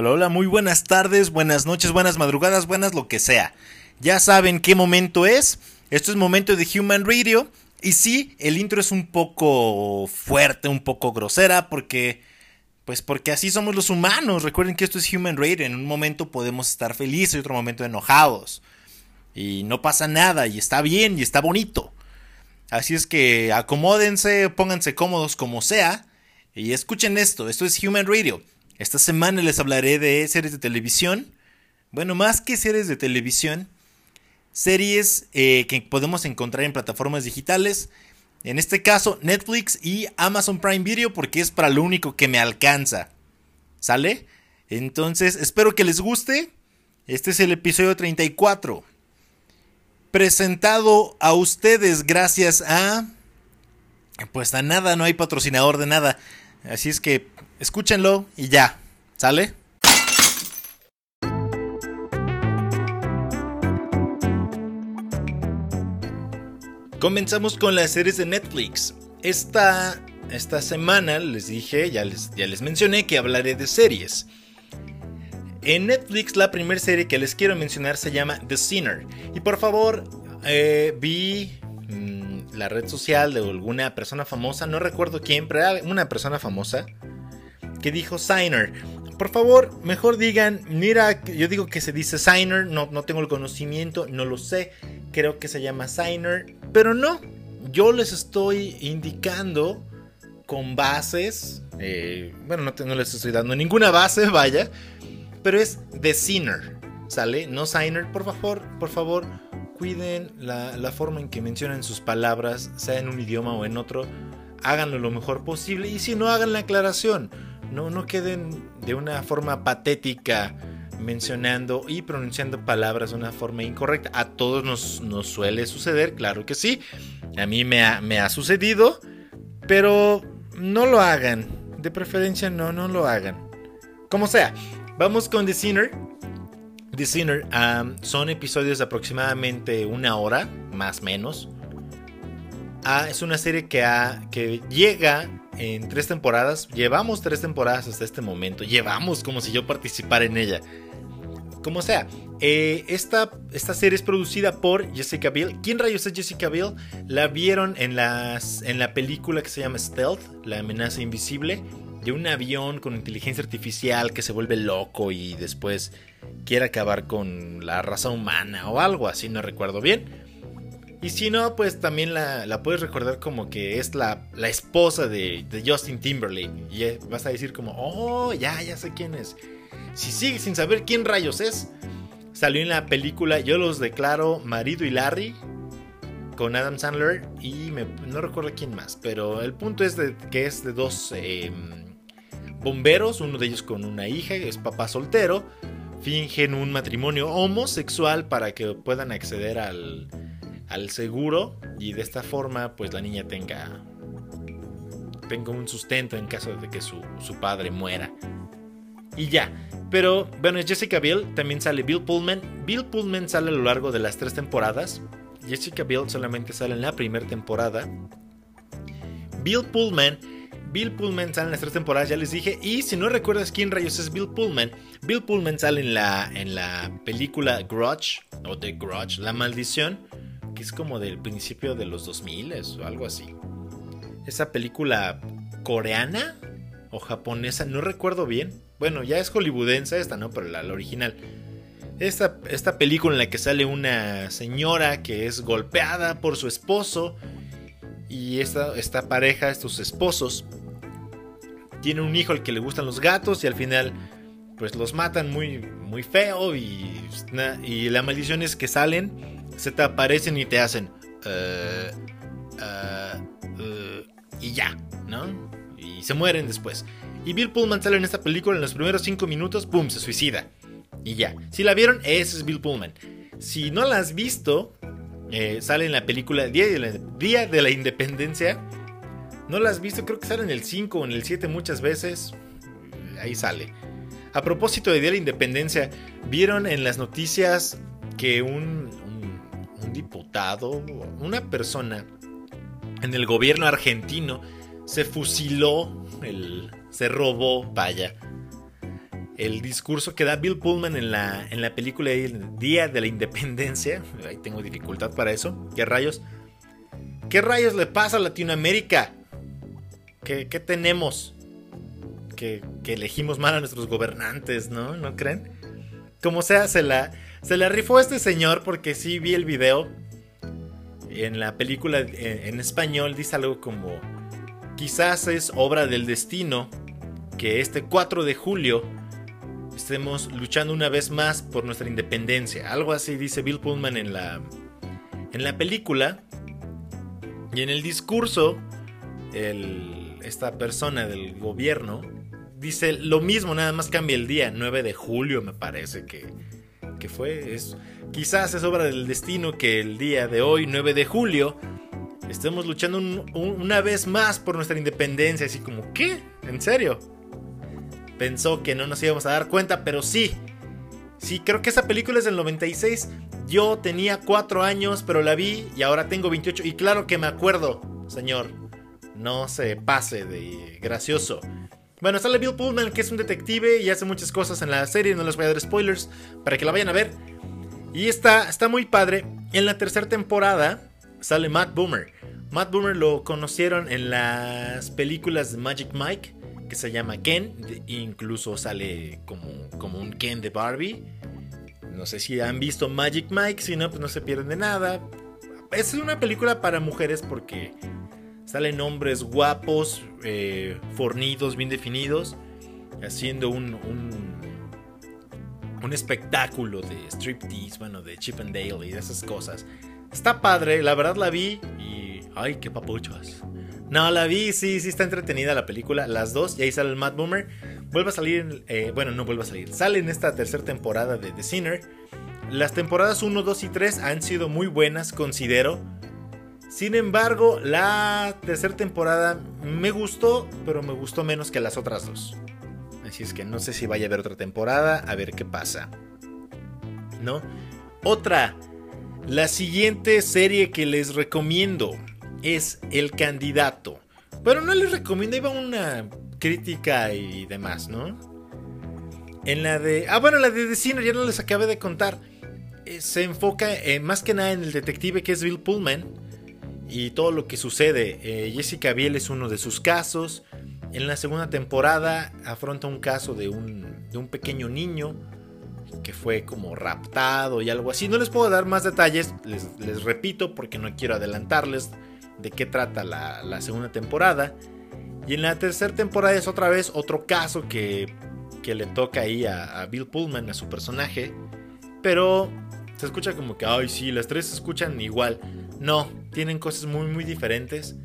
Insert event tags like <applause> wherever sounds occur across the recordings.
Hola, hola, muy buenas tardes, buenas noches, buenas madrugadas, buenas lo que sea. Ya saben qué momento es. Esto es momento de Human Radio. Y sí, el intro es un poco fuerte, un poco grosera, porque. Pues porque así somos los humanos. Recuerden que esto es Human Radio. En un momento podemos estar felices y otro momento enojados. Y no pasa nada, y está bien, y está bonito. Así es que acomódense, pónganse cómodos como sea. Y escuchen esto. Esto es Human Radio. Esta semana les hablaré de series de televisión. Bueno, más que series de televisión, series eh, que podemos encontrar en plataformas digitales. En este caso, Netflix y Amazon Prime Video, porque es para lo único que me alcanza. ¿Sale? Entonces, espero que les guste. Este es el episodio 34. Presentado a ustedes gracias a... Pues a nada, no hay patrocinador de nada. Así es que escúchenlo y ya. ¿Sale? Comenzamos con las series de Netflix. Esta, esta semana les dije, ya les, ya les mencioné que hablaré de series. En Netflix la primera serie que les quiero mencionar se llama The Sinner. Y por favor, eh, vi mmm, la red social de alguna persona famosa, no recuerdo quién, pero era una persona famosa que dijo Signer. Por favor, mejor digan, mira, yo digo que se dice Signer, no, no tengo el conocimiento, no lo sé, creo que se llama Signer, pero no, yo les estoy indicando con bases, eh, bueno, no, les estoy dando ninguna base, <laughs> vaya, pero es The Sinner, ¿sale? No Signer, por favor, por favor, cuiden la, la forma en que mencionan sus palabras, sea en un idioma o en otro, háganlo lo mejor posible y si no, hagan la aclaración no, no queden de una forma patética mencionando y pronunciando palabras de una forma incorrecta. A todos nos, nos suele suceder, claro que sí. A mí me ha, me ha, sucedido, pero no lo hagan. De preferencia no, no lo hagan. Como sea, vamos con The Sinner. The Sinner um, son episodios de aproximadamente una hora, más o menos. Ah, es una serie que, llega en tres temporadas. Llevamos tres temporadas hasta este momento. Llevamos como si yo participara en ella. Como sea, eh, esta, serie es producida por Jessica Biel. ¿Quién rayos es Jessica Biel? La vieron en, en la película que se llama Stealth, la amenaza invisible, de un avión con inteligencia artificial que se vuelve loco y después quiere acabar con la raza humana o algo así, no recuerdo bien. Y si no, pues también la, puedes recordar como que es la, la esposa de, de, Justin Timberlake. Y vas a decir como, oh, ya, ya sé quién es. Si sigues sin saber quién rayos es, salió en la película Yo los declaro marido y Larry con Adam Sandler y me, no recuerdo quién más. Pero el punto es de, que es de dos eh, bomberos, uno de ellos con una hija, es papá soltero. Fingen un matrimonio homosexual para que puedan acceder al al seguro y de esta forma pues la niña tenga, tenga un sustento en caso de que su, su padre muera. Y ya. Pero bueno, Jessica Biel, también sale Bill Pullman. Bill Pullman sale a lo largo de las tres temporadas. Jessica Biel solamente sale en la primera temporada. Bill Pullman Bill Pullman sale en las tres temporadas, ya les dije. Y si no recuerdas quién rayos es Bill Pullman, Bill Pullman sale en la, en la película Grudge, o The Grudge, La Maldición es como del principio de los 2000 o algo así. Esa película coreana o japonesa, no recuerdo bien. Bueno, ya es hollywoodense esta, ¿no? Pero la, la original. Esta, esta, película en la que sale una señora que es golpeada por su esposo. Y esta, esta pareja, estos esposos, tiene un hijo al que le gustan los gatos y al final pues los matan muy, muy feo y, y la maldición es que salen se te aparecen y te hacen. Uh, uh, uh, y ya, ¿no? Y se mueren después. Y Bill Pullman sale en esta película en los primeros 5 minutos, ¡pum! Se suicida. Y ya. Si la vieron, ese es Bill Pullman. Si no la has visto, eh, sale en la película Día de la, Día de la Independencia. No la has visto, creo que sale en el 5 o en el 7 muchas veces. Ahí sale. A propósito de Día de la Independencia, ¿vieron en las noticias que un, un diputado, una persona en el gobierno argentino se fusiló, se robó, vaya, el discurso que da Bill Pullman en la, en la película El Día de la Independencia. Ahí tengo dificultad para eso. ¿Qué rayos? ¿Qué rayos le pasa a Latinoamérica? ¿Qué, tenemos? Que, elegimos mal a nuestros gobernantes, ¿no? ¿No creen? Como sea, se la, se la rifó este señor porque sí vi el video. En la película en español dice algo como, quizás es obra del destino que este 4 de julio estemos luchando una vez más por nuestra independencia. Algo así dice Bill Pullman en la, en la película. Y en el discurso, esta persona del gobierno dice lo mismo, nada más cambia el día, 9 de julio me parece que, que fue. Es, quizás es obra del destino que el día de hoy, 9 de julio, estemos luchando una vez más por nuestra independencia. Así como, ¿qué? ¿En serio? pensó que no nos íbamos a dar cuenta, pero sí. Sí, creo que esa película es del 96. Yo tenía 4 años, pero la vi y ahora tengo 28. Y claro que me acuerdo, señor. No se pase de gracioso. Bueno, sale Bill Pullman, que es un detective y hace muchas cosas en la serie. No les voy a dar spoilers para que la vayan a ver. Y está, está muy padre. En la tercera temporada sale Matt Boomer. Matt Boomer lo conocieron en las películas de Magic Mike que se llama Ken, incluso sale como, como un Ken de Barbie. No sé si han visto Magic Mike, si no, pues no se pierden de nada. Es una película para mujeres porque salen hombres guapos, eh, fornidos, bien definidos, haciendo un, un, espectáculo de striptease, bueno, de Chip and Dale y de esas cosas. Está padre, la verdad la vi y... ¡Ay, qué papuchos! No, la vi, sí, sí está entretenida la película, las dos, y ahí sale el Matt Boomer. Vuelve a salir, eh, bueno, no vuelve a salir, sale en esta tercera temporada de The Sinner. Las temporadas 1, 2 y 3 han sido muy buenas, considero. Sin embargo, la tercera temporada me gustó, pero me gustó menos que las otras dos. Así es que no sé si vaya a haber otra temporada, a ver qué pasa. ¿No? Otra, la siguiente serie que les recomiendo es el candidato. Pero no les recomiendo, iba una crítica y demás, ¿no? En la de... Ah, bueno, la de Sinner, ya no les acabé de contar. Eh, se enfoca eh, más que nada en el detective que es Bill Pullman y todo lo que sucede. Eh, Jessica Biel es uno de sus casos. En la segunda temporada afronta un caso de un, de un pequeño niño que fue como raptado y algo así. No les puedo dar más detalles, les, les repito porque no quiero adelantarles de qué trata la, segunda temporada. Y en la tercera temporada es otra vez otro caso que, que le toca ahí a, Bill Pullman, a su personaje. Pero se escucha como que, ay, sí, las tres se escuchan igual. No, tienen cosas muy, muy diferentes.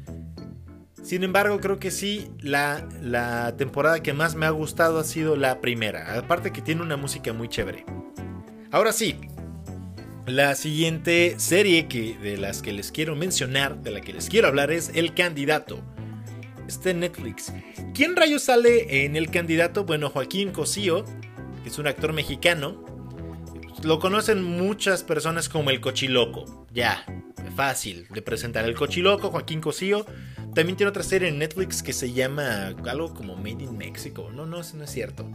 Sin embargo, creo que sí, la, la temporada que más me ha gustado ha sido la primera. Aparte que tiene una música muy chévere. Ahora sí, la siguiente serie que, de las que les quiero mencionar, de la que les quiero hablar, es El Candidato. Este Netflix. ¿Quién rayos sale en El Candidato? Bueno, Joaquín Cosío, que es un actor mexicano. Lo conocen muchas personas como el Cochiloco. Ya, fácil de presentar. El Cochiloco, Joaquín Cosío. También tiene otra serie en Netflix que se llama algo como Made in Mexico. No, no, eso no es cierto.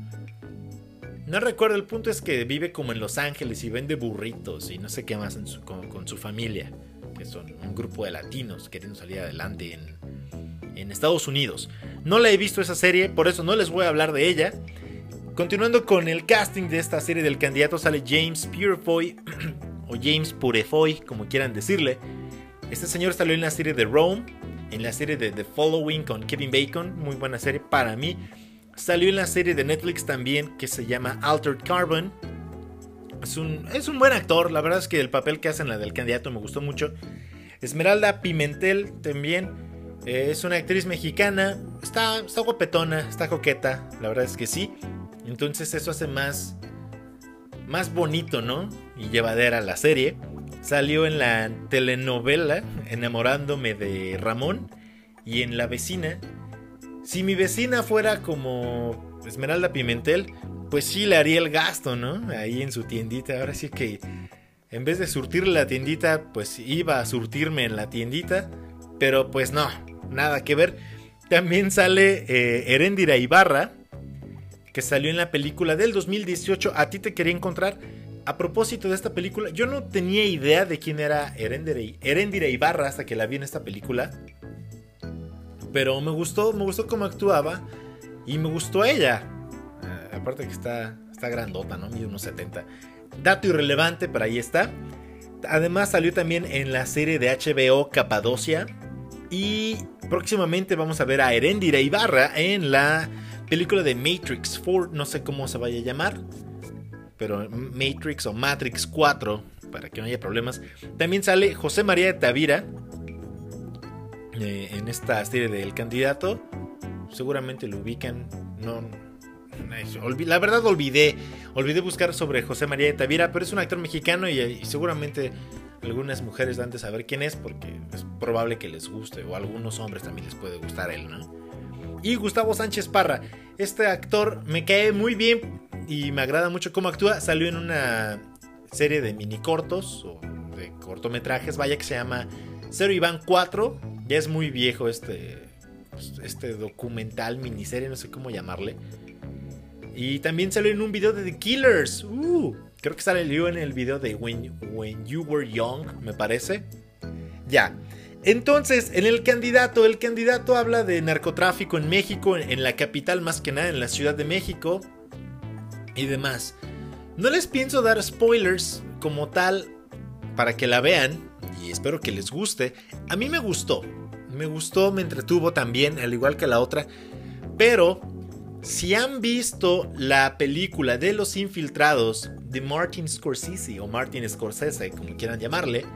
No recuerdo, el punto es que vive como en Los Ángeles y vende burritos y no sé qué más con, su familia, que son un grupo de latinos queriendo salir adelante en, en Estados Unidos. No la he visto esa serie, por eso no les voy a hablar de ella. Continuando con el casting de esta serie del candidato sale James Purefoy <clears throat> o James Purefoy, como quieran decirle. Este señor salió en la serie de Rome, en la serie de The Following con Kevin Bacon, muy buena serie para mí. Salió en la serie de Netflix también que se llama Altered Carbon. Es un, es un buen actor, la verdad es que el papel que hace en la del candidato me gustó mucho. Esmeralda Pimentel también. Eh, es una actriz mexicana. Está, está guapetona, está coqueta. La verdad es que sí. Entonces eso hace más, más bonito, ¿no? Y llevadera la serie. Salió en la telenovela Enamorándome de Ramón. Y en La vecina si mi vecina fuera como Esmeralda Pimentel, pues sí le haría el gasto, ¿no? Ahí en su tiendita. Ahora sí que en vez de surtirle la tiendita, pues iba a surtirme en la tiendita. Pero pues no, nada que ver. También sale eh, Ibarra, que salió en la película del 2018, A ti te quería encontrar. A propósito de esta película, yo no tenía idea de quién era Erendira Ibarra hasta que la vi en esta película. Pero me gustó, me gustó cómo actuaba y me gustó ella. Ah, aparte que está, está grandota, ¿no? Mide unos 70. Dato irrelevante, pero ahí está. Además salió también en la serie de HBO Capadocia. Y próximamente vamos a ver a Erendira Ibarra en la película de Matrix 4. No sé cómo se vaya a llamar. Pero Matrix o Matrix 4. Para que no haya problemas. También sale José María de Tavira. Eh, en esta serie del candidato. Seguramente lo ubican. No, la verdad olvidé, olvidé buscar sobre José María de Tavira, pero es un actor mexicano y, seguramente algunas mujeres dan de saber quién es porque es probable que les guste o algunos hombres también les puede gustar él, ¿no? Y Gustavo Sánchez Parra, este actor me cae muy bien y me agrada mucho cómo actúa, salió en una serie de mini cortos o de cortometrajes, vaya que se llama Cero Iván 4, ya es muy viejo este, este documental, miniserie, no sé cómo llamarle y también salió en un video de The Killers. Uh, creo que salió en el video de When, When You Were Young, me parece. Ya. Entonces, en el candidato, el candidato habla de narcotráfico en México, en la capital más que nada, en la Ciudad de México y demás. No les pienso dar spoilers como tal para que la vean y espero que les guste. A mí me gustó, me gustó, me entretuvo también, al igual que la otra, pero si han visto la película de Los Infiltrados de Martin Scorsese o Martin Scorsese, como quieran llamarle,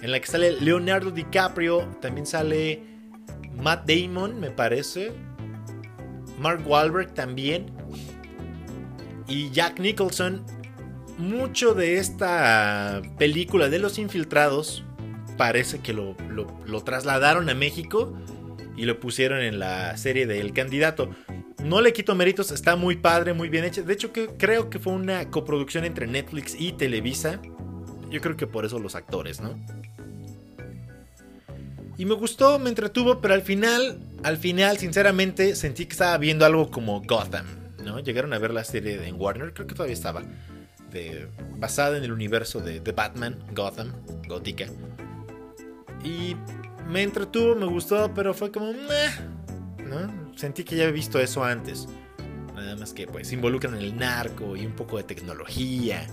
en la que sale Leonardo DiCaprio, también sale Matt Damon, me parece, Mark Wahlberg también, y Jack Nicholson, mucho de esta película de Los Infiltrados parece que lo, lo trasladaron a México y lo pusieron en la serie de El Candidato. No le quito méritos, está muy padre, muy bien hecha. De hecho, que, creo que fue una coproducción entre Netflix y Televisa. Yo creo que por eso los actores, ¿no? Y me gustó, me entretuvo, pero al final, al final, sinceramente, sentí que estaba viendo algo como Gotham, ¿no? Llegaron a ver la serie de Warner, creo que todavía estaba, de, basada en el universo de, de Batman, Gotham, gótica. Y me entretuvo, me gustó, pero fue como, ¿no? sentí que ya había visto eso antes. Nada más que pues involucran el narco y un poco de tecnología.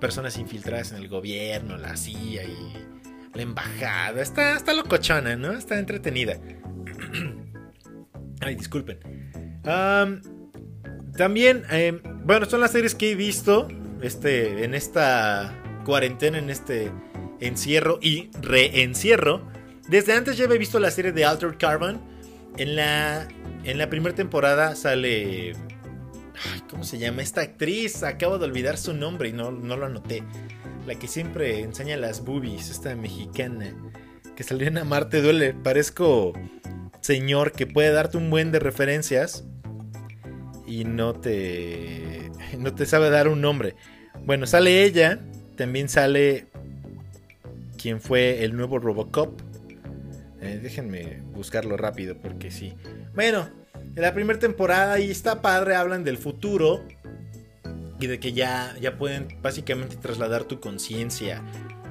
Personas infiltradas en el gobierno, la CIA y la embajada. Está, está locochona, ¿no? Está entretenida. <clears throat> Ay, disculpen. también, em, bueno, son las series que he visto este, en esta cuarentena, en este encierro y reencierro. Desde antes ya había visto la serie de Altered Carbon en la, en la primera temporada sale... ¿Cómo se llama? Esta actriz, acabo de olvidar su nombre y no, no lo anoté. La que siempre enseña las boobies, esta mexicana. Que salió en Amarte Duele. Parezco señor que puede darte un buen de referencias y no te no te sabe dar un nombre. Bueno, sale ella, también sale quien fue el nuevo Robocop, eh, déjenme buscarlo rápido porque sí. Bueno, en la primera temporada y está padre, hablan del futuro y de que ya, ya pueden básicamente trasladar tu conciencia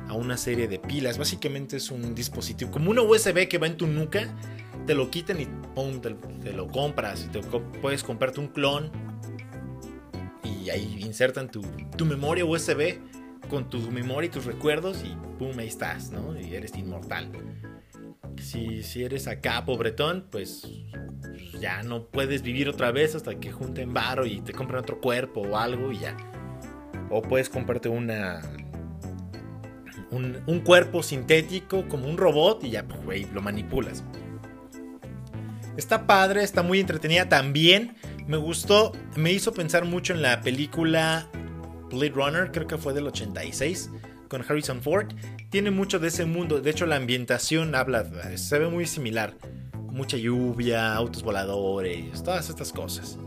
a una serie de pilas. Básicamente es un dispositivo como una USB que va en tu nuca, te lo quitan y pum, te, lo compras. Puedes comprarte un clon y ahí insertan tu, tu memoria USB con tu memoria y tus recuerdos y pum, ahí estás, ¿no? Y eres inmortal si, eres acá pobretón, pues ya no puedes vivir otra vez hasta que junten varo y te compren otro cuerpo o algo y ya. O puedes comprarte una. Un, cuerpo sintético como un robot y ya, pues, lo manipulas. Está padre, está muy entretenida también. Me gustó, me hizo pensar mucho en la película Blade Runner, creo que fue del 86 con Harrison Ford, tiene mucho de ese mundo. De hecho, la ambientación habla, se ve muy similar. Mucha lluvia, autos voladores, todas estas cosas.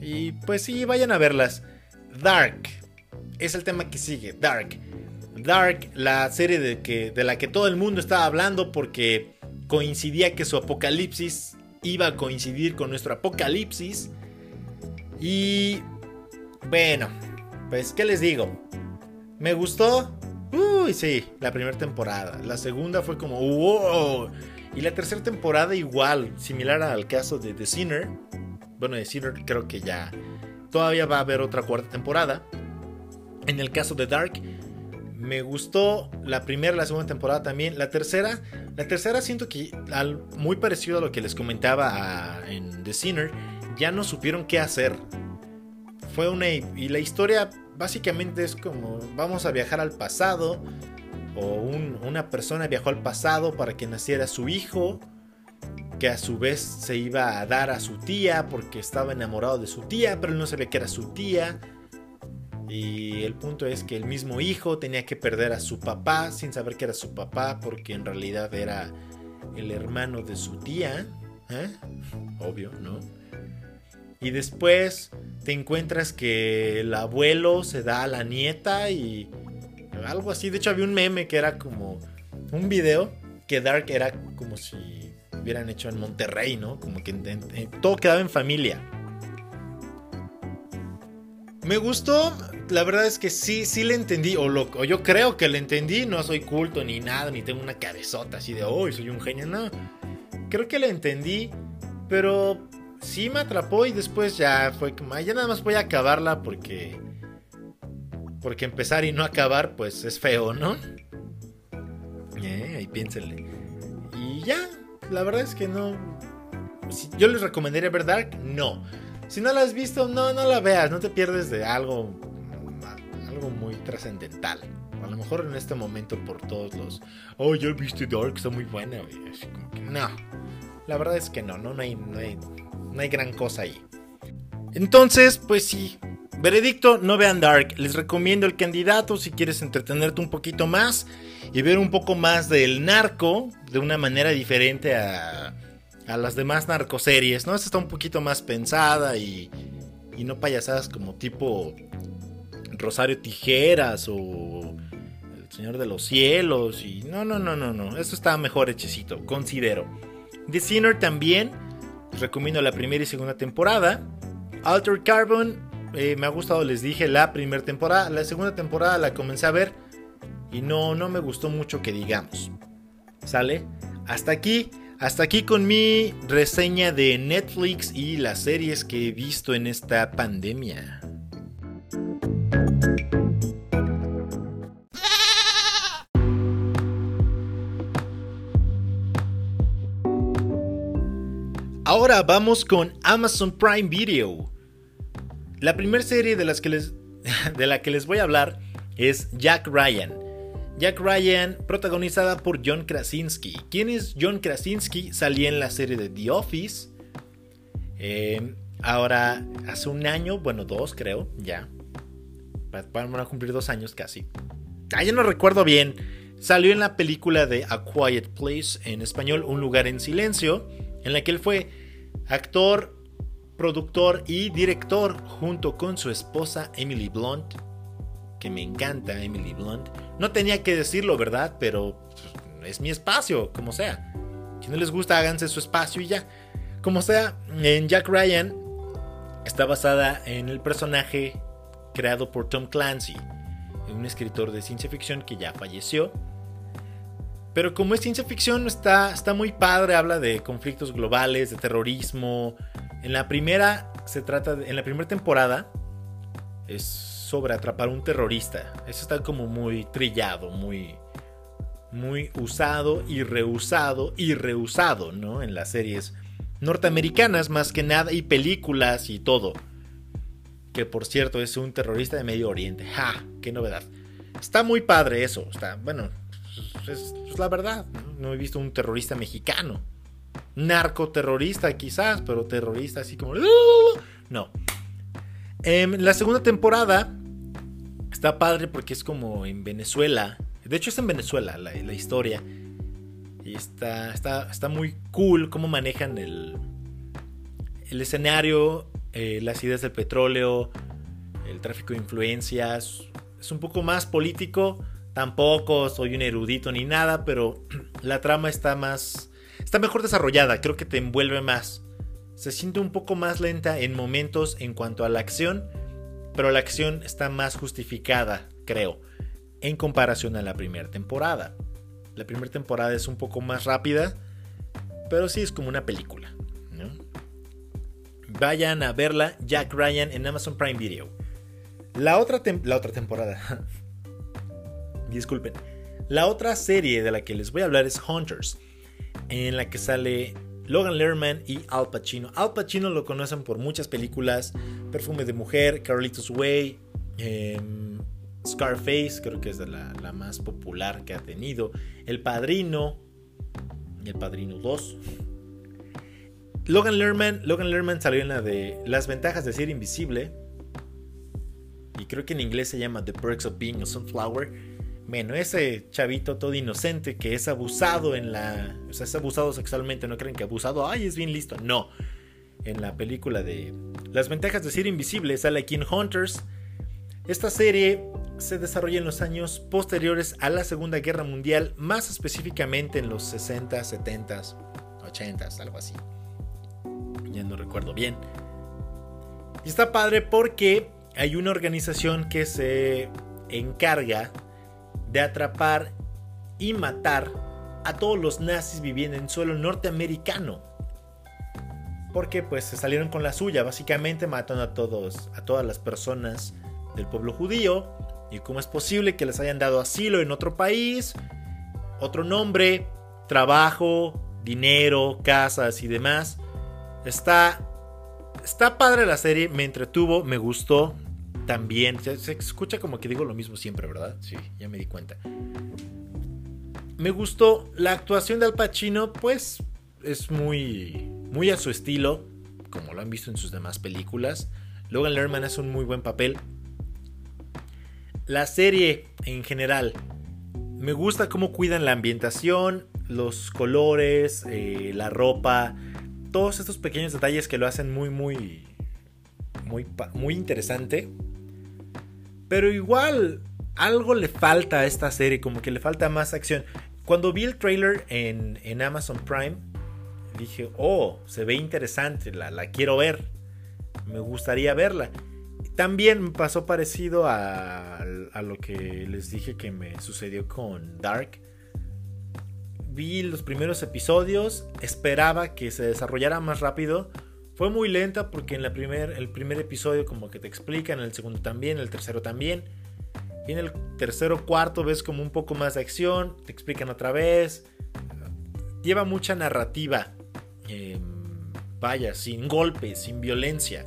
Y pues sí, vayan a verlas. Dark es el tema que sigue. Dark. Dark, la serie de, que, de la que todo el mundo estaba hablando porque coincidía que su apocalipsis iba a coincidir con nuestro apocalipsis. Y bueno, pues ¿qué les digo? ¿Me gustó? Uy, sí, la primera temporada. La segunda fue como, wow. Y la tercera temporada igual, similar al caso de The Sinner. Bueno, The Sinner creo que ya todavía va a haber otra cuarta temporada. En el caso de Dark, me gustó la primera, la segunda temporada también. La tercera, la tercera siento que al, muy parecido a lo que les comentaba en The Sinner, ya no supieron qué hacer. Fue una y la historia básicamente es como vamos a viajar al pasado o una persona viajó al pasado para que naciera su hijo que a su vez se iba a dar a su tía porque estaba enamorado de su tía pero él no sabía que era su tía y el punto es que el mismo hijo tenía que perder a su papá sin saber que era su papá porque en realidad era el hermano de su tía ¿eh? obvio no y después te encuentras que el abuelo se da a la nieta y algo así. De hecho, había un meme que era como un video que Dark era como si hubieran hecho en Monterrey, ¿no? Como que todo quedaba en familia. Me gustó, la verdad es que sí, sí le entendí, o, lo, o yo creo que le entendí, no soy culto ni nada, ni tengo una cabezota así de, hoy soy un genio, no. Creo que le entendí, pero sí me atrapó y después ya fue como, ya nada más voy a acabarla porque... Porque empezar y no acabar, pues es feo, ¿no? Eh, ahí piénsenle. Y ya, la verdad es que no... yo les recomendaría ver Dark, no. Si no la has visto, no, no la veas, no te pierdes de algo, algo muy trascendental. A lo mejor en este momento por todos los, oh, ya viste Dark, está muy buena, no. La verdad es que no, no, no no hay, no hay gran cosa ahí. Entonces, pues sí. Veredicto, no vean Dark. Les recomiendo el candidato si quieres entretenerte un poquito más y ver un poco más del narco de una manera diferente a, a las demás narcoseries, ¿no? Esta está un poquito más pensada y, y no payasadas como tipo Rosario Tijeras o El Señor de los Cielos y no, no, no, no, no. Esto está mejor hechecito, considero. The Sinner también recomiendo la primera y segunda temporada. Alter Carbon, eh, me ha gustado, les dije, la primera temporada. La segunda temporada la comencé a ver y no, no me gustó mucho que digamos. ¿Sale? Hasta aquí, hasta aquí con mi reseña de Netflix y las series que he visto en esta pandemia. Ahora vamos con Amazon Prime Video. La primera serie de, las que les, <laughs> de la que les voy a hablar es Jack Ryan. Jack Ryan, protagonizada por John Krasinski. ¿Quién es John Krasinski? Salía en la serie de The Office. Em, ahora, hace un año, bueno, dos creo, ya. Van a cumplir dos años casi. Ah, ya no recuerdo bien. Salió en la película de A Quiet Place, en español, Un lugar en silencio, en la que él fue actor, productor y director junto con su esposa Emily Blunt, que me encanta Emily Blunt. No tenía que decirlo, ¿verdad? Pero pues, es mi espacio, como sea. Si no les gusta, háganse su espacio y ya. Como sea, en Jack Ryan está basada en el personaje creado por Tom Clancy, un escritor de ciencia ficción que ya falleció pero como es ciencia ficción, está, está muy padre, habla de conflictos globales, de terrorismo. En la primera, se trata en la primera temporada, es sobre atrapar un terrorista. Eso está como muy trillado, muy, muy usado y reusado y reusado, ¿no? En las series norteamericanas más que nada y películas y todo. Que por cierto es un terrorista de Medio Oriente. ¡Ja! ¡Qué novedad! Está muy padre eso. Está, bueno, es, la verdad. ¿no? he visto un terrorista mexicano. Narcoterrorista quizás, pero terrorista así como... No. En em, la segunda temporada está padre porque es como en Venezuela. De hecho es en Venezuela la, historia. Y está, está, está muy cool cómo manejan el, el escenario, eh, las ideas del petróleo, el tráfico de influencias. Es un poco más político, Tampoco soy un erudito ni nada, pero <clears throat> la trama está más. Está mejor desarrollada, creo que te envuelve más. se siente un poco más lenta en momentos en cuanto a la acción, pero la acción está más justificada, creo, en comparación a la primera temporada. La primera temporada es un poco más rápida, pero sí es como una película. Vayan a verla, Jack Ryan, en Amazon Prime Video. La otra, la otra temporada. <laughs> Disculpen. La otra serie de la que les voy a hablar es Hunters, en la que sale Logan Lerman y Al Pacino. Al Pacino lo conocen por muchas películas: Perfume de Mujer, Carlitos Way, em, Scarface, creo que es la, la, más popular que ha tenido. El Padrino, El Padrino 2. Logan Lerman, Logan Lerman salió en la de Las ventajas de ser invisible. Y creo que en inglés se llama The Perks of Being a Sunflower. Bueno, ese chavito todo inocente que es abusado en la. O sea, es abusado sexualmente. No creen que abusado, ay, es bien listo. No. En la película de Las ventajas de ser invisible sale aquí en Hunters. Esta serie se desarrolla en los años posteriores a la Segunda Guerra Mundial, más específicamente en los 60, 70, 80, algo así. Ya no recuerdo bien. Y está padre porque hay una organización que se encarga de atrapar y matar a todos los nazis viviendo en suelo norteamericano. Porque pues se salieron con la suya, básicamente matando a todos, a todas las personas del pueblo judío ¿Y cómo es posible que les hayan dado asilo en otro país? Otro nombre, trabajo, dinero, casas y demás. Está, está padre la serie, me entretuvo, me gustó también. Se, se escucha como que digo lo mismo siempre, ¿verdad? Sí, ya me di cuenta. Me gustó la actuación de Al Pacino, pues es muy, muy a su estilo, como lo han visto en sus demás películas. Logan Lerman hace un muy buen papel. La serie en general. Me gusta cómo cuidan la ambientación, los colores, eh, la ropa, todos estos pequeños detalles que lo hacen muy, muy, muy, muy interesante. Pero igual, algo le falta a esta serie, como que le falta más acción. Cuando vi el trailer en, en Amazon Prime, dije, oh, se ve interesante, la, la quiero ver. Me gustaría verla. También me pasó parecido a, lo que les dije que me sucedió con Dark. Vi los primeros episodios, esperaba que se desarrollara más rápido. Fue muy lenta porque en la primer, el primer episodio como que te explican, el segundo también, el tercero también. Y en el tercero cuarto ves como un poco más de acción, te explican otra vez. Lleva mucha narrativa. Em, vaya, sin golpes, sin violencia.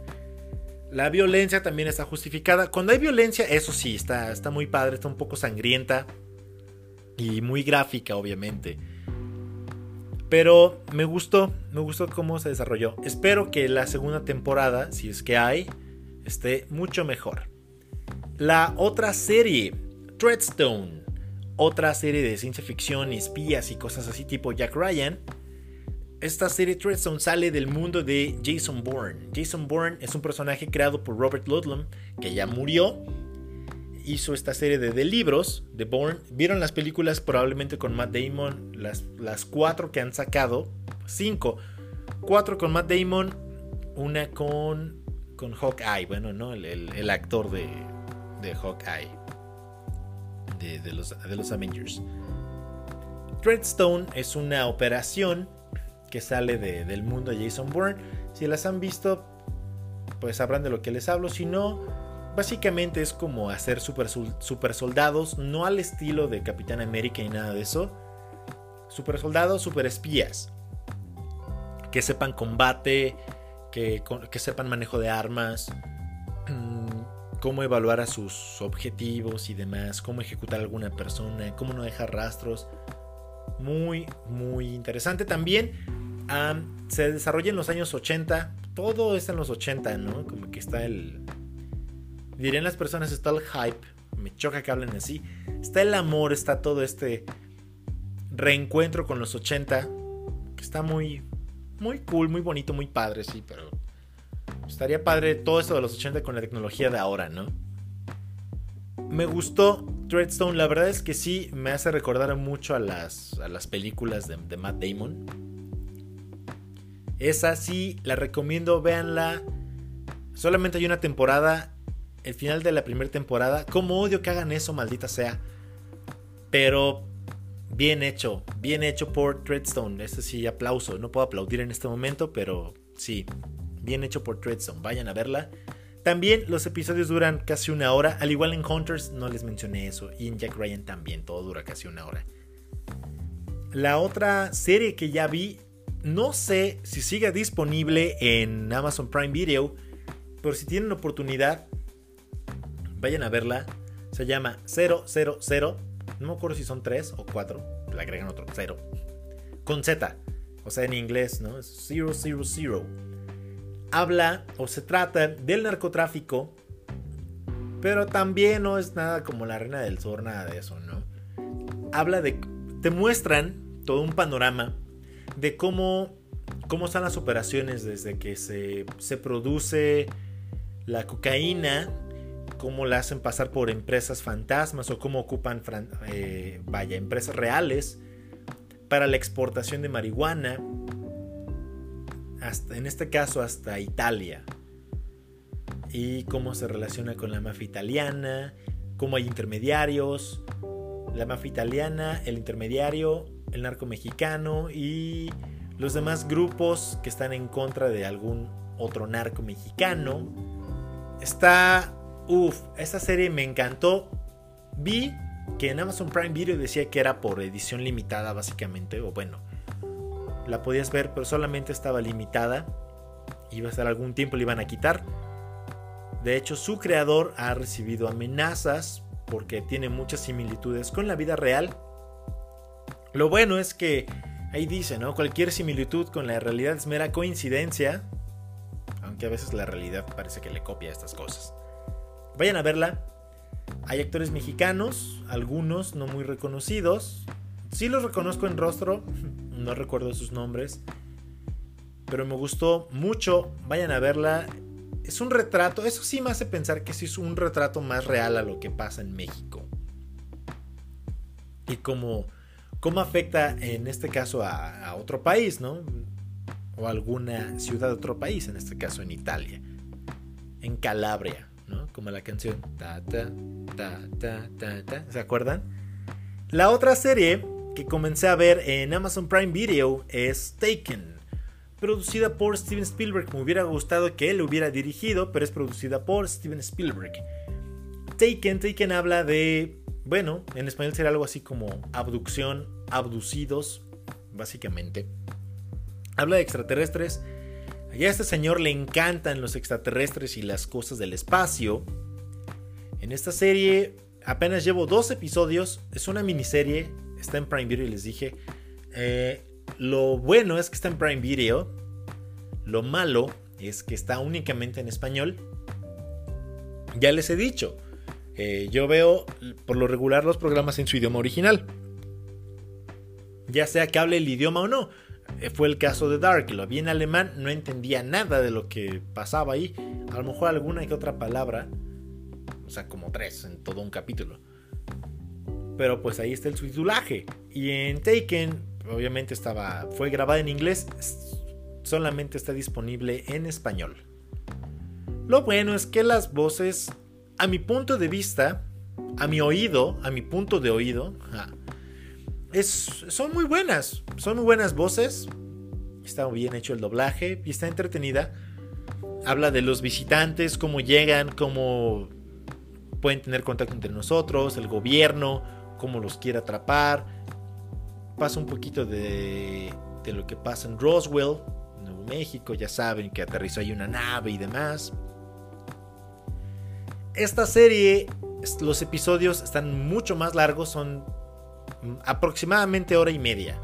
La violencia también está justificada. Cuando hay violencia, eso sí, está, está muy padre, está un poco sangrienta y muy gráfica, obviamente. Pero me gustó, me gustó cómo se desarrolló. Espero que la segunda temporada, si es que hay, esté mucho mejor. La otra serie, Treadstone, otra serie de ciencia ficción, espías y cosas así tipo Jack Ryan esta serie Treadstone sale del mundo de Jason Bourne. Jason Bourne es un personaje creado por Robert Ludlum, que ya murió. Hizo esta serie de, libros de Bourne. Vieron las películas probablemente con Matt Damon, las, las cuatro que han sacado, cinco. Cuatro con Matt Damon, una con, con Hawkeye, bueno, ¿no? El, actor de, de Hawkeye, de, de, los, de los Avengers. Treadstone es una operación que sale del mundo de Jason Bourne. Si las han visto, pues sabrán de lo que les hablo. Si no, básicamente es como hacer super, super soldados, no al estilo de Capitán América y nada de eso. Super soldados, super espías. Que sepan combate, que, que sepan manejo de armas, cómo evaluar a sus objetivos y demás, cómo ejecutar a alguna persona, cómo no dejar rastros. Muy, muy interesante. También se desarrolla en los años 80. Todo está en los 80, ¿no? Como que está el. Dirían las personas, está el hype. Me choca que hablen así. Está el amor, está todo este reencuentro con los 80. Que está muy. Muy cool, muy bonito, muy padre, sí, pero. Estaría padre todo esto de los 80 con la tecnología de ahora, ¿no? Me gustó Treadstone, la verdad es que sí, me hace recordar mucho a las, a las películas de Matt Damon Esa sí, la recomiendo, véanla. Solamente hay una temporada, el final de la primera temporada. Como odio que hagan eso, maldita sea. Pero bien hecho, bien hecho por Treadstone. Este sí, aplauso. No puedo aplaudir en este momento, pero sí, bien hecho por Treadstone. Vayan a verla. También los episodios duran casi una hora. Al igual en Hunters no les mencioné eso. Y en Jack Ryan también, todo dura casi una hora. La otra serie que ya vi, no sé si sigue disponible en Amazon Prime Video. Pero si tienen oportunidad, vayan a verla. Se llama 000. No me acuerdo si son 3 o 4. Le agregan otro 0. Con Z. O sea, en inglés, ¿no? Es 000 habla o se trata del narcotráfico, pero también no es nada como la reina del sur, nada de eso, ¿no? Habla de, te muestran todo un panorama de cómo, cómo están las operaciones desde que se, se produce la cocaína, cómo la hacen pasar por empresas fantasmas o cómo ocupan, eh, vaya, empresas reales para la exportación de marihuana en este caso hasta Italia. Y cómo se relaciona con la mafia italiana, cómo hay intermediarios, la mafia italiana, el intermediario, el narco mexicano y los demás grupos que están en contra de algún otro narco mexicano. Está, uff, esta serie me encantó. Vi que en Amazon Prime Video decía que era por edición limitada básicamente, o bueno, la podías ver, pero solamente estaba limitada. Iba a estar algún tiempo, le iban a quitar. De hecho, su creador ha recibido amenazas porque tiene muchas similitudes con la vida real. Lo bueno es que ahí dice, ¿no? Cualquier similitud con la realidad es mera coincidencia. Aunque a veces la realidad parece que le copia estas cosas. Vayan a verla. Hay actores mexicanos, algunos no muy reconocidos. Sí los reconozco en rostro, <laughs> no recuerdo sus nombres, pero me gustó mucho, vayan a verla. Es un retrato, eso sí me hace pensar que sí es un retrato más real a lo que pasa en México. Y cómo, cómo afecta en este caso a, otro país, ¿no? O alguna ciudad de otro país, en este caso en Italia. En Calabria, ¿no? Como la canción. ¿Se acuerdan? La otra serie que comencé a ver en Amazon Prime Video es Taken, producida por Steven Spielberg. Me hubiera gustado que él hubiera dirigido, pero es producida por Steven Spielberg. Taken, Taken habla de, bueno, en español sería algo así como abducción, abducidos, básicamente. Habla de extraterrestres. A este señor le encantan los extraterrestres y las cosas del espacio. En esta serie apenas llevo dos episodios, es una miniserie, está en Prime Video y les dije. Eh, lo bueno es que está en Prime Video. Lo malo es que está únicamente en español. Ya les he dicho. Eh, yo veo por lo regular los programas en su idioma original. Ya sea que hable el idioma o no. Eh, fue el caso de Dark. Lo vi en alemán. No entendía nada de lo que pasaba ahí. A lo mejor alguna que otra palabra. O sea, como tres en todo un capítulo. Pero pues ahí está el subtitulaje. Y en Taken, obviamente estaba, fue grabada en inglés, solamente está disponible en español. Lo bueno es que las voces, a mi punto de vista, a mi oído, a mi punto de oído, es, son muy buenas. Son muy buenas voces. Está bien hecho el doblaje y está entretenida. Habla de los visitantes, cómo llegan, cómo pueden tener contacto entre nosotros, el gobierno, cómo los quiere atrapar. Pasa un poquito de, de lo que pasa en Roswell, Nuevo México. Ya saben que aterrizó ahí una nave y demás. Esta serie, los episodios están mucho más largos, son aproximadamente hora y media.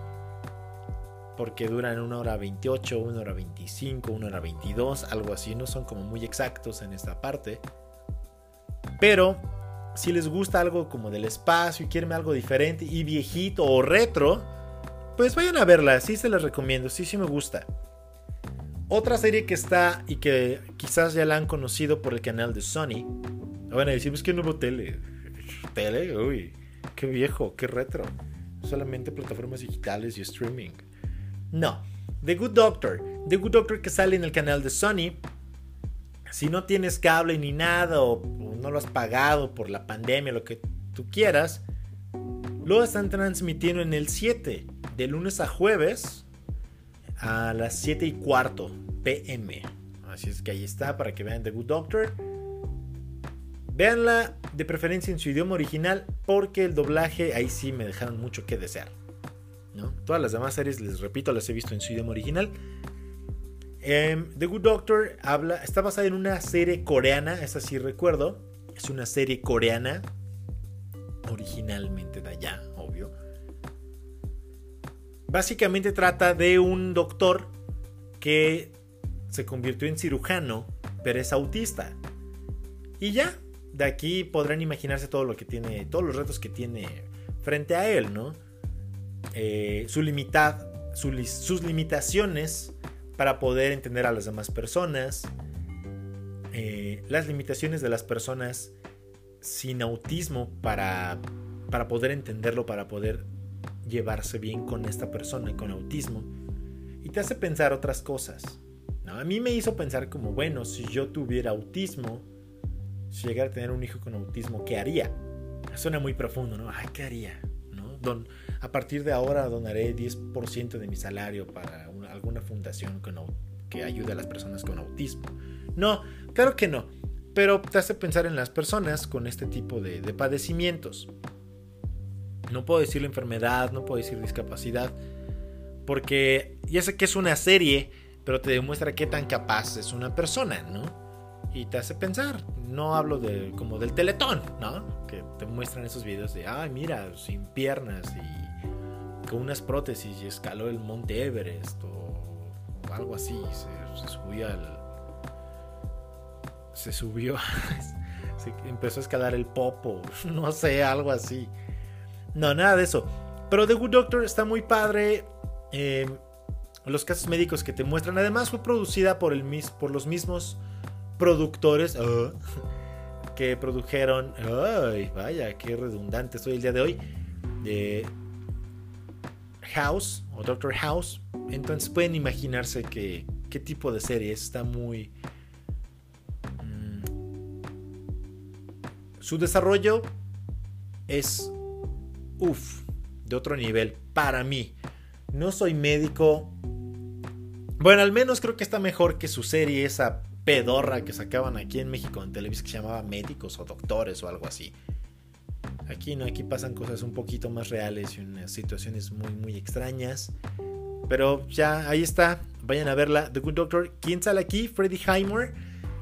Porque duran una hora 28, una hora 25, una hora 22, algo así. No son como muy exactos en esta parte. Pero si les gusta algo como del espacio y quieren algo diferente y viejito o retro, pues vayan a verla, sí se las recomiendo, sí, sí me gusta. Otra serie que está y que quizás ya la han conocido por el canal de Sony. Van a decir, que nuevo tele. Tele, uy, qué viejo, qué retro. Solamente plataformas digitales y streaming. No, The Good Doctor. The Good Doctor que sale en el canal de Sony. Si no tienes cable ni nada o, no lo has pagado por la pandemia, lo que tú quieras, lo están transmitiendo en el 7, de lunes a jueves a las 7 y cuarto pm. Así es que ahí está para que vean The Good Doctor. Veanla de preferencia en su idioma original porque el doblaje ahí sí me dejaron mucho que desear. ¿no? Todas las demás series, les repito, las he visto en su idioma original. Em, The Good Doctor habla, está basada en una serie coreana, esa sí recuerdo. Es una serie coreana, originalmente de allá, obvio. Básicamente trata de un doctor que se convirtió en cirujano, pero es autista. Y ya, de aquí podrán imaginarse todo lo que tiene, todos los retos que tiene frente a él, ¿no? Eh, su limitad, sus limitaciones para poder entender a las demás personas, eh, las limitaciones de las personas sin autismo para, para poder entenderlo, para poder llevarse bien con esta persona con autismo. Y te hace pensar otras cosas. A mí me hizo pensar como, bueno, si yo tuviera autismo, si llegara a tener un hijo con autismo, ¿qué haría? Suena muy profundo, ¿no? Ay, ¿qué haría? ¿No? Don, a partir de ahora donaré 10% de mi salario para alguna fundación que ayude a las personas con autismo. No, claro que no. Pero te hace pensar en las personas con este tipo de, de padecimientos. No puedo decir la enfermedad, no puedo decir discapacidad, porque ya sé que es una serie, pero te demuestra qué tan capaz es una persona, ¿no? Y te hace pensar. No hablo de como del teletón, ¿no? Que te muestran esos videos de, ay, mira, sin piernas y con unas prótesis y escaló el monte Everest o, algo así. Se, subió al. Se subió. <laughs> se empezó a escalar el popo. <laughs> No sé, algo así. No, nada de eso. Pero The Good Doctor está muy padre. Eh, los casos médicos que te muestran. Además, fue producida por, el, por los mismos productores ah, que produjeron. Ay, vaya, qué redundante soy el día de hoy. De House o Doctor House. Entonces pueden imaginarse que, qué tipo de serie está muy. Mm, su desarrollo es. Uff, de otro nivel para mí. No soy médico. Bueno, al menos creo que está mejor que su serie esa pedorra que sacaban aquí en México en televisión que se llamaba Médicos o Doctores o algo así. Aquí no, aquí pasan cosas un poquito más reales y unas situaciones muy, muy extrañas. Pero ya, ahí está. Vayan a verla. The Good Doctor. ¿Quién sale aquí? Freddie Highmore.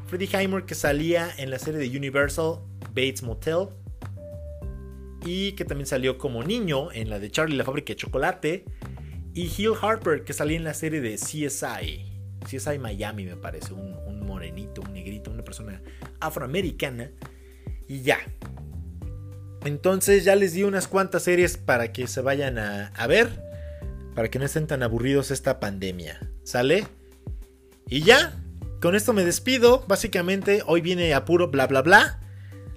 Freddie Highmore que salía en la serie de Universal Bates Motel. Y que también salió como niño en la de Charlie la fábrica de chocolate. Y Hill Harper que salía en la serie de CSI. CSI Miami me parece. Un, morenito, un negrito, una persona afroamericana. Y ya. Entonces ya les di unas cuantas series para que se vayan a, ver. Para que no estén tan aburridos esta pandemia. ¿Sale? Y ya. Con esto me despido. Básicamente hoy viene a puro bla bla bla.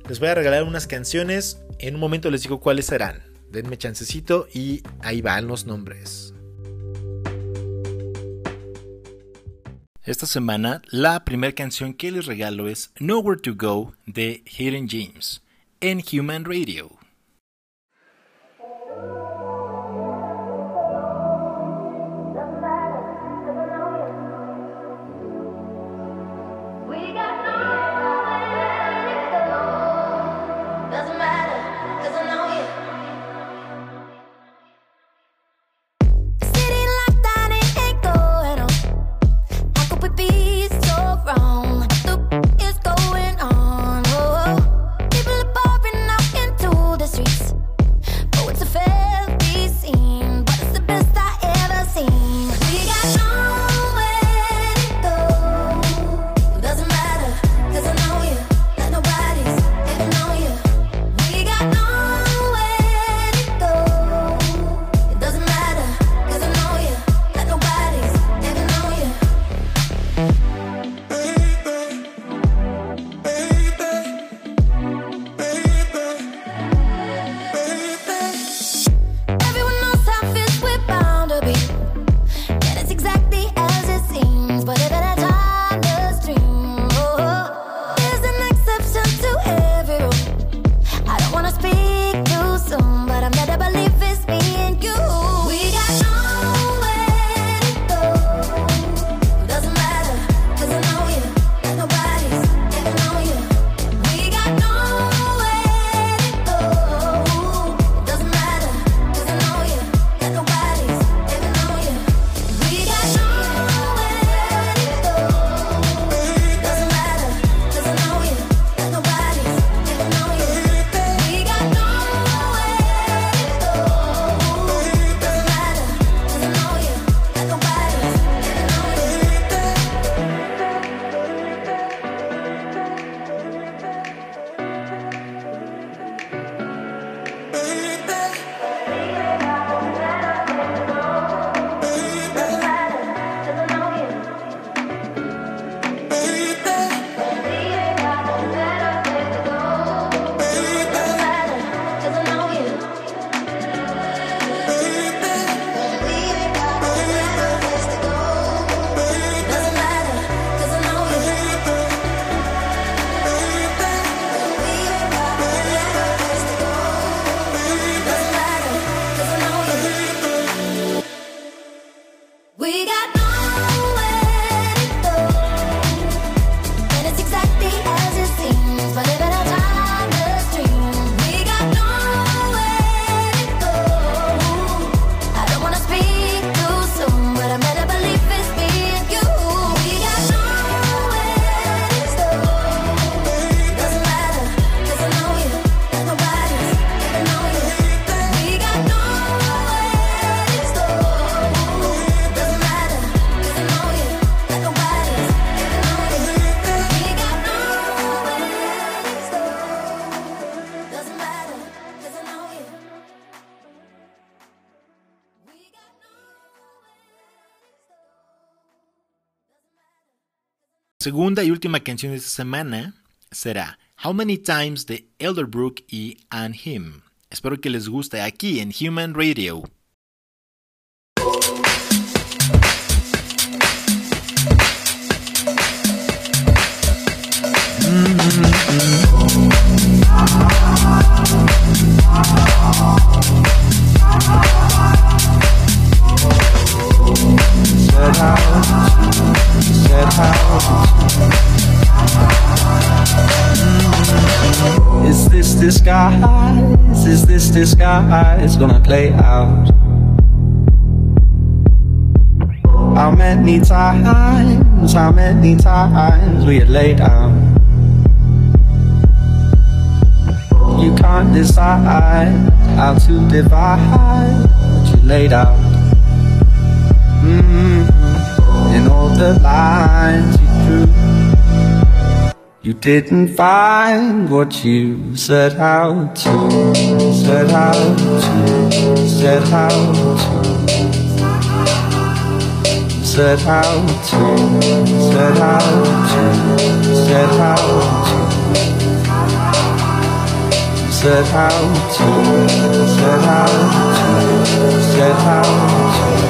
Les voy a regalar unas canciones. En un momento les digo cuáles serán. Denme chancecito y ahí van los nombres. Esta semana la primera canción que les regalo es Nowhere to Go de Hidden James en Human Radio. Segunda y última canción de esta semana será How Many Times de Elderbrook y And Him. Espero que les guste aquí en Human Radio. Is this disguise? Is this disguise gonna play out? How many times, how many times we had laid down? You can't decide how to divide what you laid out. Mm -hmm. In all the lines you drew, you didn't find what you set out to, set out to, set out to set out to, set out to, set out to, set out to, set out to, set out to,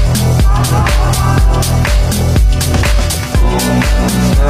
So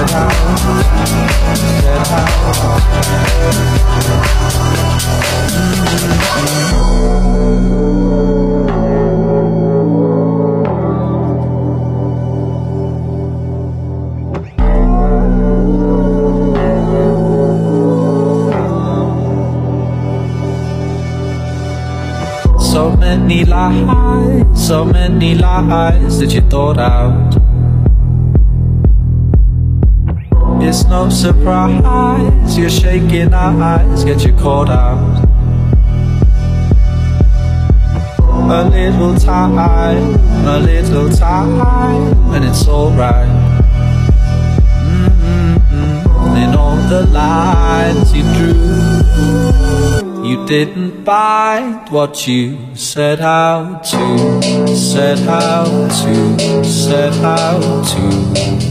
many lies, so many lies that you thought out. It's no surprise You're shaking our eyes get you caught out. A little time, a little time, and it's alright. Mm-mm-mm. In all the lines you drew, you didn't find what you set out to, set out to, set out to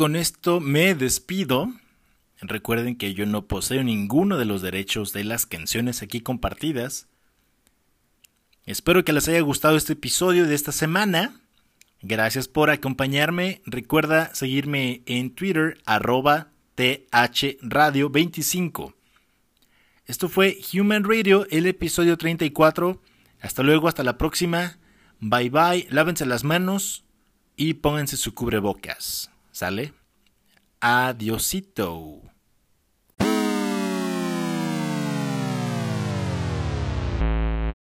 Con esto me despido. Recuerden que yo no poseo ninguno de los derechos de las canciones aquí compartidas. Espero que les haya gustado este episodio de esta semana. Gracias por acompañarme. Recuerda seguirme en Twitter arroba thradio25. Esto fue Human Radio, el episodio 34. Hasta luego, hasta la próxima. Bye bye, lávense las manos y pónganse su cubrebocas. ¿Sale? Adiosito.